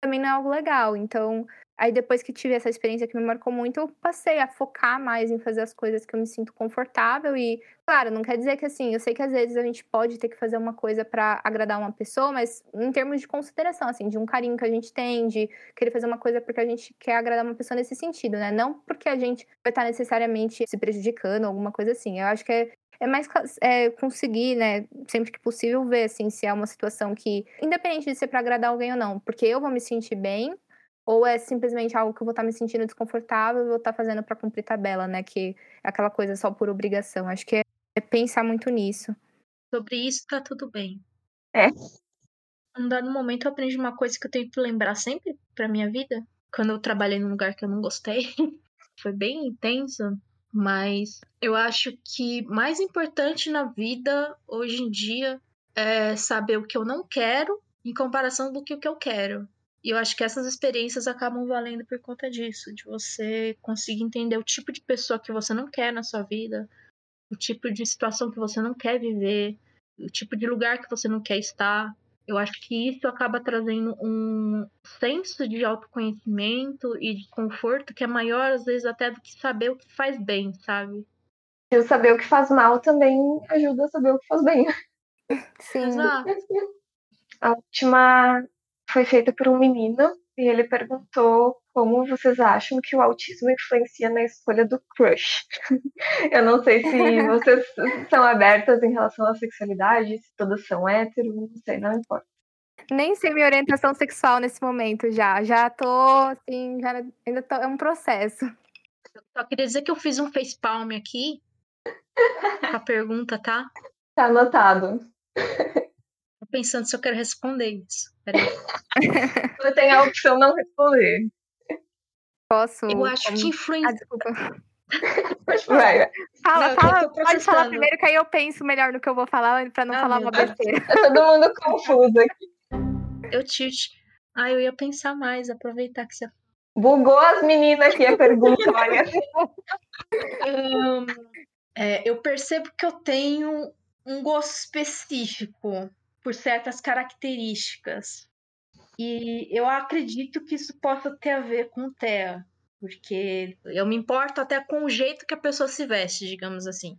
Também não é algo legal. Então, Aí depois que tive essa experiência que me marcou muito, eu passei a focar mais em fazer as coisas que eu me sinto confortável e, claro, não quer dizer que assim, eu sei que às vezes a gente pode ter que fazer uma coisa para agradar uma pessoa, mas em termos de consideração, assim, de um carinho que a gente tem, de querer fazer uma coisa porque a gente quer agradar uma pessoa nesse sentido, né? Não porque a gente vai estar necessariamente se prejudicando, alguma coisa assim. Eu acho que é é mais é, conseguir, né, sempre que possível, ver assim, se é uma situação que, independente de ser para agradar alguém ou não, porque eu vou me sentir bem, ou é simplesmente algo que eu vou estar tá me sentindo desconfortável e vou estar tá fazendo para cumprir tabela, né? Que é aquela coisa só por obrigação. Acho que é, é pensar muito nisso. Sobre isso tá tudo bem. É. Um dado momento eu aprendi uma coisa que eu tenho que lembrar sempre pra minha vida. Quando eu trabalhei num lugar que eu não gostei. Foi bem intenso. Mas eu acho que mais importante na vida hoje em dia é saber o que eu não quero em comparação do que o que eu quero. E eu acho que essas experiências acabam valendo por conta disso, de você conseguir entender o tipo de pessoa que você não quer na sua vida, o tipo de situação que você não quer viver, o tipo de lugar que você não quer estar. Eu acho que isso acaba trazendo um senso de autoconhecimento e de conforto que é maior, às vezes, até do que saber o que faz bem, sabe? E saber o que faz mal também ajuda a saber o que faz bem. Sim. Exato. A última foi feita por um menino e ele perguntou como vocês acham que o autismo influencia na escolha do crush. Eu não sei se vocês são abertas em relação à sexualidade, se todas são héteros, não sei, não importa. Nem sei minha orientação sexual nesse momento já. Já tô, assim, já ainda tô, é um processo. Só queria dizer que eu fiz um facepalm aqui com a pergunta, tá? Tá anotado. Tô pensando se eu quero responder isso. Você tem a opção não responder. Posso? Eu acho que influencia. Ah, desculpa. Vai. Fala, Não, fala, pode falar primeiro que aí eu penso melhor no que eu vou falar pra não Ah, falar uma besteira. Tá todo mundo confuso aqui. Eu tilt. Ah, eu ia pensar mais, aproveitar que você. Bugou as meninas aqui a pergunta, olha. Ahn, é, eu percebo que eu tenho um gosto específico por certas características. E eu acredito que isso possa ter a ver com o TEA. Porque eu me importo até com o jeito que a pessoa se veste, digamos assim.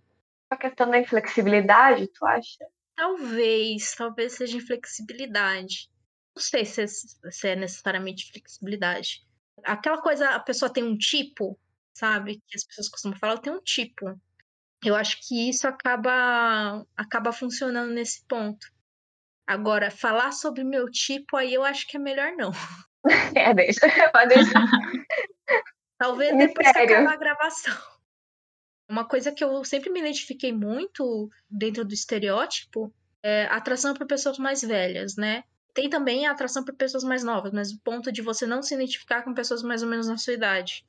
A questão da inflexibilidade, tu acha? Talvez, talvez seja inflexibilidade. Não sei se é, se é necessariamente flexibilidade. Aquela coisa, a pessoa tem um tipo, sabe? Que as pessoas costumam falar, tenho um tipo. Eu acho que isso acaba, acaba funcionando nesse ponto. Agora, falar sobre meu tipo, aí eu acho que é melhor não. É, deixa. Pode deixar. Talvez depois que acabar a gravação. Uma coisa que eu sempre me identifiquei muito dentro do estereótipo é atração por pessoas mais velhas, né? Tem também a atração por pessoas mais novas, mas o ponto de você não se identificar com pessoas mais ou menos na sua idade.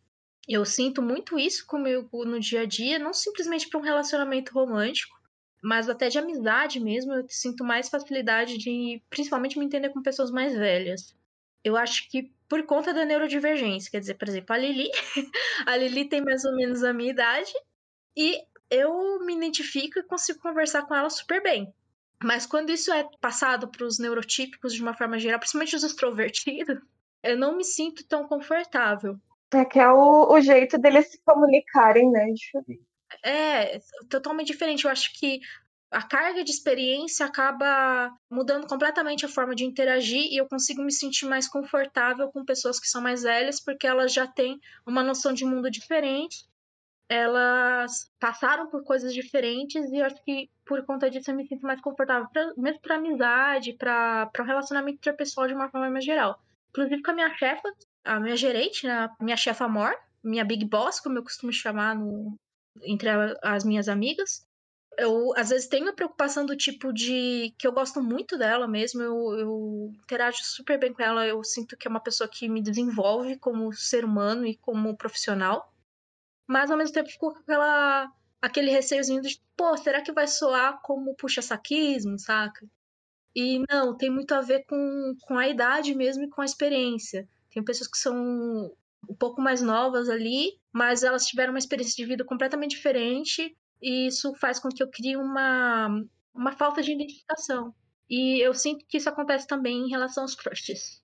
Eu sinto muito isso comigo no dia a dia, não simplesmente para um relacionamento romântico, mas até de amizade mesmo. Eu sinto mais facilidade de, principalmente, me entender com pessoas mais velhas. Eu acho que por conta da neurodivergência, quer dizer, por exemplo, a Lili, a Lili tem mais ou menos a minha idade e eu me identifico e consigo conversar com ela super bem. Mas quando isso é passado para os neurotípicos de uma forma geral, principalmente os extrovertidos, eu não me sinto tão confortável. É que é o, o jeito deles se comunicarem, né? Diferente. É totalmente diferente. Eu acho que a carga de experiência acaba mudando completamente a forma de interagir e eu consigo me sentir mais confortável com pessoas que são mais velhas porque elas já têm uma noção de mundo diferente. Elas passaram por coisas diferentes e eu acho que por conta disso eu me sinto mais confortável, pra, mesmo para amizade, para o relacionamento interpessoal de uma forma mais geral. Inclusive com a minha chefa, a minha gerente, né, a minha chefa amor, minha big boss, como eu costumo chamar no, entre a, as minhas amigas. Eu, às vezes, tenho a preocupação do tipo de que eu gosto muito dela mesmo, eu, eu interajo super bem com ela, eu sinto que é uma pessoa que me desenvolve como ser humano e como profissional. Mas, ao mesmo tempo, fico com aquela, aquele receiozinho de, pô, será que vai soar como puxa-saquismo, saca? E não, tem muito a ver com, com a idade mesmo e com a experiência. Tem pessoas que são um pouco mais novas ali, mas elas tiveram uma experiência de vida completamente diferente e isso faz com que eu crie uma, uma falta de identificação. E eu sinto que isso acontece também em relação aos crushes.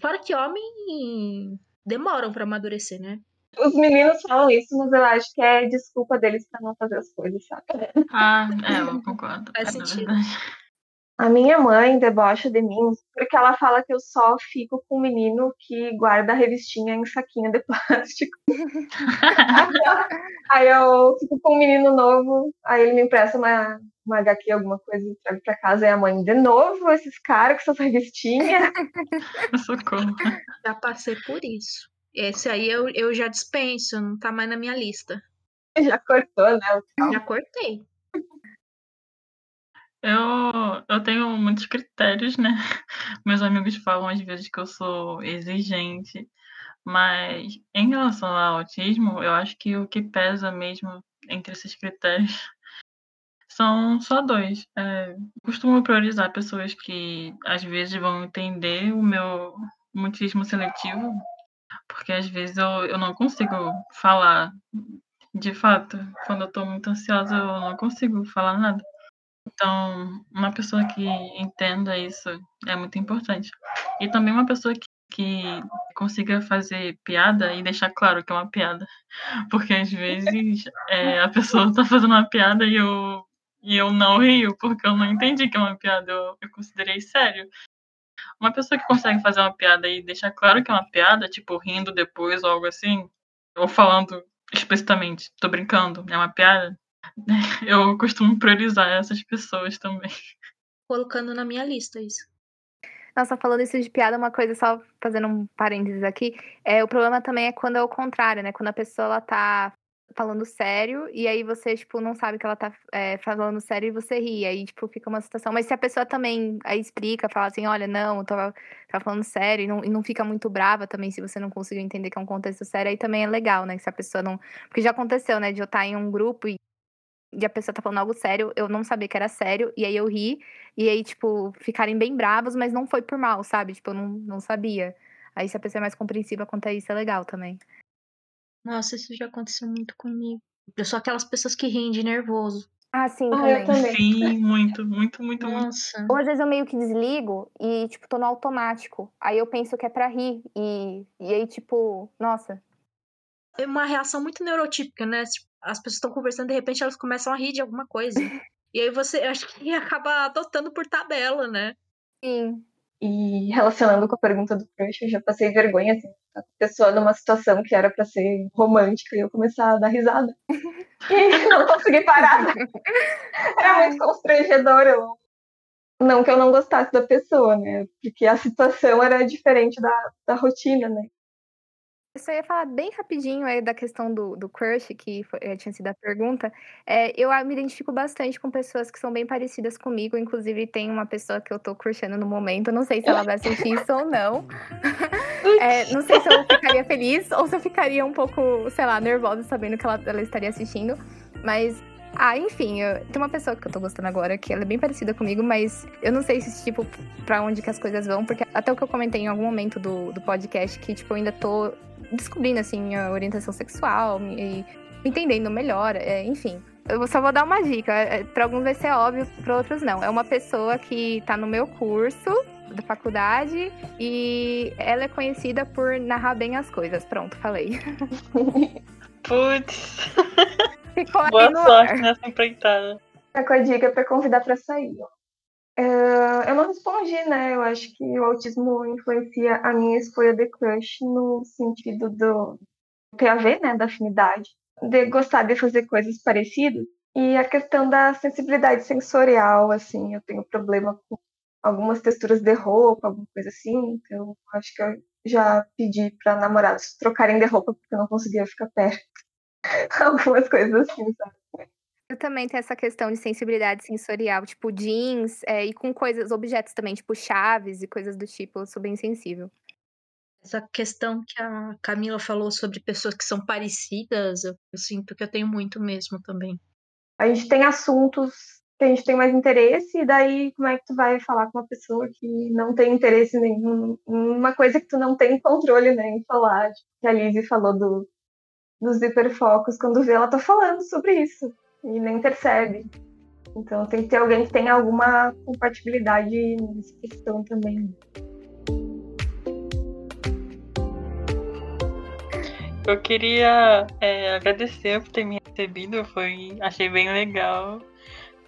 Fora que homem demoram para amadurecer, né? Os meninos falam isso, mas eu acho que é desculpa deles pra não fazer as coisas, sabe? Ah, é, eu concordo. Faz é sentido. verdade. A minha mãe debocha de mim porque ela fala que eu só fico com o menino que guarda a revistinha em saquinho de plástico. aí eu fico com um menino novo, aí ele me empresta uma, uma HQ, alguma coisa, e trago pra casa, e a mãe, de novo, esses caras com essas revistinhas. Socorro. Já passei por isso. Esse aí eu, eu já dispenso, não tá mais na minha lista. Já cortou, né? Já cortei. Eu, eu tenho muitos critérios, né? Meus amigos falam às vezes que eu sou exigente, mas em relação ao autismo, eu acho que o que pesa mesmo entre esses critérios são só dois. É, costumo priorizar pessoas que às vezes vão entender o meu mutismo seletivo, porque às vezes eu, eu não consigo falar de fato. Quando eu tô muito ansiosa, eu não consigo falar nada. Então, uma pessoa que entenda isso é muito importante. E também uma pessoa que, que consiga fazer piada e deixar claro que é uma piada. Porque às vezes é, a pessoa tá fazendo uma piada e eu, e eu não rio, porque eu não entendi que é uma piada, eu, eu considerei sério. Uma pessoa que consegue fazer uma piada e deixar claro que é uma piada, tipo rindo depois ou algo assim, ou falando explicitamente, tô brincando, é uma piada, eu costumo priorizar essas pessoas também. Colocando na minha lista isso. Nossa, falando isso de piada, uma coisa, só fazendo um parênteses aqui, é, o problema também é quando é o contrário, né? Quando a pessoa, ela tá falando sério, e aí você, tipo, não sabe que ela tá é, falando sério e você ri, aí, tipo, fica uma situação. Mas se a pessoa também aí explica, fala assim, olha, não, eu tava, tava falando sério, e não, e não fica muito brava também, se você não conseguiu entender que é um contexto sério, aí também é legal, né? Se a pessoa não... Porque já aconteceu, né, de eu estar em um grupo e e a pessoa tá falando algo sério, eu não sabia que era sério, e aí eu ri, e aí, tipo, ficarem bem bravos, mas não foi por mal, sabe? Tipo, eu não, não sabia. Aí se a pessoa é mais compreensiva quanto a isso, é legal também. Nossa, isso já aconteceu muito comigo. Eu sou aquelas pessoas que riem de nervoso. Ah, sim, Ah, também. eu também. Sim, muito, muito, muito, muito. Nossa. Ou às vezes eu meio que desligo e, tipo, tô no automático. Aí eu penso que é pra rir. E, e aí, tipo, nossa. É uma reação muito neurotípica, né? Tipo, As pessoas estão conversando, de repente elas começam a rir de alguma coisa. e aí você, acho que acaba adotando por tabela, né? Sim. E relacionando com a pergunta do crush, eu já passei vergonha, assim, a pessoa numa situação que era pra ser romântica e eu começar a dar risada. E não consegui parar. Era muito constrangedor. Eu... Não que eu não gostasse da pessoa, né? Porque a situação era diferente da, da rotina, né? Eu só ia falar bem rapidinho aí da questão do, do crush, que foi- eh, tinha sido a pergunta. É, eu me identifico bastante com pessoas que são bem parecidas comigo. Inclusive, tem uma pessoa que eu tô crushando no momento. Não sei se ela vai assistir isso ou não. É, não sei se eu ficaria feliz ou se eu ficaria um pouco, sei lá, nervosa sabendo que ela, ela estaria assistindo. Mas, ah, enfim, eu- tem uma pessoa que eu tô gostando agora que ela é bem parecida comigo, mas eu não sei se, tipo, pra onde que as coisas vão, porque até o que eu comentei em algum momento do, do podcast, que, tipo, eu ainda tô descobrindo, assim, minha orientação sexual e me entendendo melhor, é, enfim. Eu só vou dar uma dica. é, Pra alguns vai ser óbvio, pra outros não. É uma pessoa que tá no meu curso da faculdade e ela é conhecida por narrar bem as coisas. Pronto, falei. Putz, Ficou boa sorte ar. nessa empreitada. Tá com a dica pra convidar pra sair. ó. É, eu não respondi, né? Eu acho que o autismo influencia a minha escolha de crush no sentido do PAV, né? Da afinidade, de gostar de fazer coisas parecidas. E a questão da sensibilidade sensorial, assim, eu tenho problema com algumas texturas de roupa, alguma coisa assim. Então, acho que eu já pedi para namorados trocarem de roupa porque eu não conseguia ficar perto. Algumas coisas assim, sabe? Também tenho essa questão de sensibilidade sensorial, tipo jeans, é, e com coisas, objetos também, tipo chaves e coisas do tipo, eu sou bem sensível. Essa questão que a Camila falou sobre pessoas que são parecidas, eu, eu sinto que eu tenho muito mesmo também. A gente tem assuntos que a gente tem mais interesse, e daí como é que tu vai falar com uma pessoa que não tem interesse nenhum, uma coisa que tu não tem controle né, em falar, tipo, que a Lizzie falou do, dos hiperfocos, quando vê ela tá falando sobre isso, e nem percebe. Então tem que ter alguém que tenha alguma compatibilidade nessa questão também. Eu queria é, agradecer por ter me recebido, foi, achei bem legal.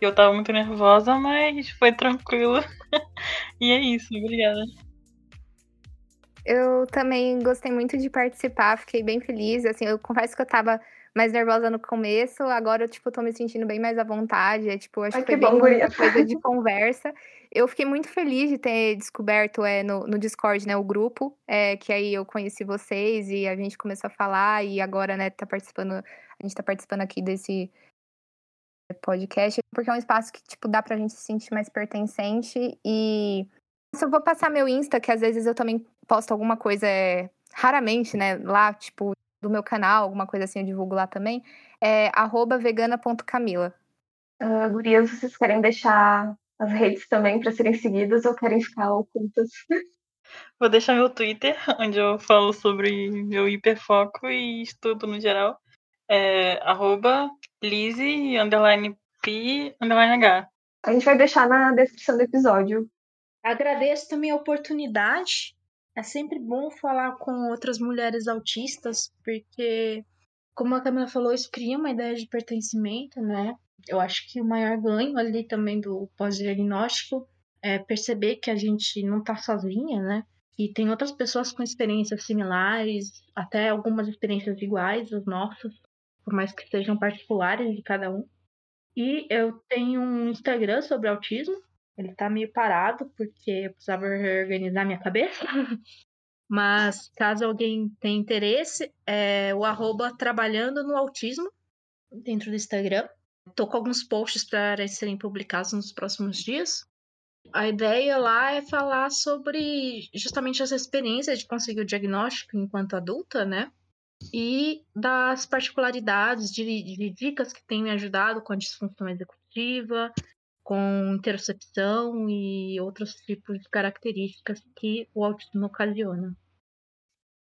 Eu tava muito nervosa, mas foi tranquilo. e é isso, obrigada. Eu também gostei muito de participar, fiquei bem feliz. Assim, eu confesso que eu tava mais nervosa no começo, agora eu, tipo, tô me sentindo bem mais à vontade. É, tipo, acho Ai, que foi que bem bom, uma coisa de conversa. Eu fiquei muito feliz de ter descoberto é, no, no Discord, né, o grupo, é, que aí eu conheci vocês e a gente começou a falar e agora, né, tá participando, a gente tá participando aqui desse podcast, porque é um espaço que, tipo, dá pra gente se sentir mais pertencente e se eu vou passar meu Insta, que às vezes eu também posto alguma coisa, é, raramente, né, lá, tipo, do meu canal, alguma coisa assim eu divulgo lá também, é vegana.camila. Uh, gurias, vocês querem deixar as redes também para serem seguidas ou querem ficar ocultas? Vou deixar meu Twitter, onde eu falo sobre meu hiperfoco e estudo no geral. É arroba Lizzie, underline P, underline H. A gente vai deixar na descrição do episódio. Agradeço também a oportunidade. É sempre bom falar com outras mulheres autistas, porque, como a Camila falou, isso cria uma ideia de pertencimento, né? Eu acho que o maior ganho ali também do pós-diagnóstico é perceber que a gente não tá sozinha, né? E tem outras pessoas com experiências similares, até algumas experiências iguais às nossas, por mais que sejam particulares de cada um. E eu tenho um Instagram sobre autismo. Ele tá meio parado porque eu precisava reorganizar minha cabeça. Mas caso alguém tenha interesse, é o arroba trabalhando no autismo dentro do Instagram. Tô com alguns posts para serem publicados nos próximos dias. A ideia lá é falar sobre justamente essa experiência de conseguir o diagnóstico enquanto adulta, né? E das particularidades de, de dicas que têm me ajudado com a disfunção executiva, com interocepção e outros tipos de características que o autismo ocasiona.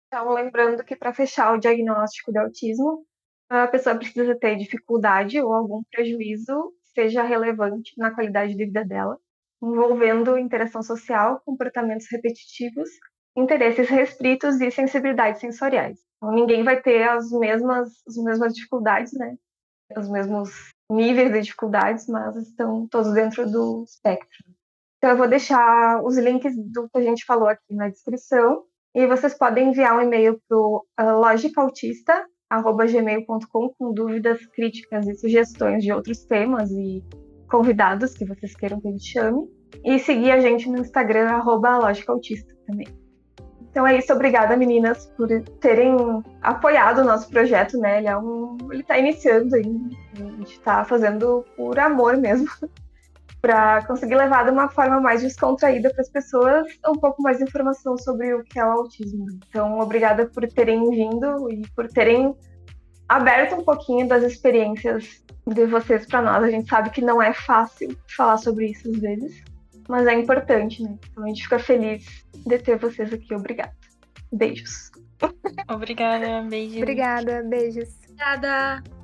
Então, lembrando que para fechar o diagnóstico de autismo, a pessoa precisa ter dificuldade ou algum prejuízo seja relevante na qualidade de vida dela, envolvendo interação social, comportamentos repetitivos, interesses restritos e sensibilidades sensoriais. Então, ninguém vai ter as mesmas, as mesmas dificuldades, né? Os mesmos níveis de dificuldades, mas estão todos dentro do espectro. Então, eu vou deixar os links do que a gente falou aqui na descrição e vocês podem enviar um e-mail para o uh, logicautista, gmail.com com dúvidas, críticas e sugestões de outros temas e convidados que vocês queiram que a gente chame. E seguir a gente no Instagram, arroba Lógica Autista também. Então é isso, obrigada meninas por terem apoiado o nosso projeto, né? Ele é um. Ele tá iniciando ainda. A gente tá fazendo por amor mesmo. para conseguir levar de uma forma mais descontraída para as pessoas um pouco mais de informação sobre o que é o autismo. Então, obrigada por terem vindo e por terem aberto um pouquinho das experiências de vocês para nós. A gente sabe que não é fácil falar sobre isso às vezes, mas é importante, né? Então a gente fica feliz de ter vocês aqui. Obrigada. Beijos. Obrigada, beijos. Obrigada, beijos. Obrigada.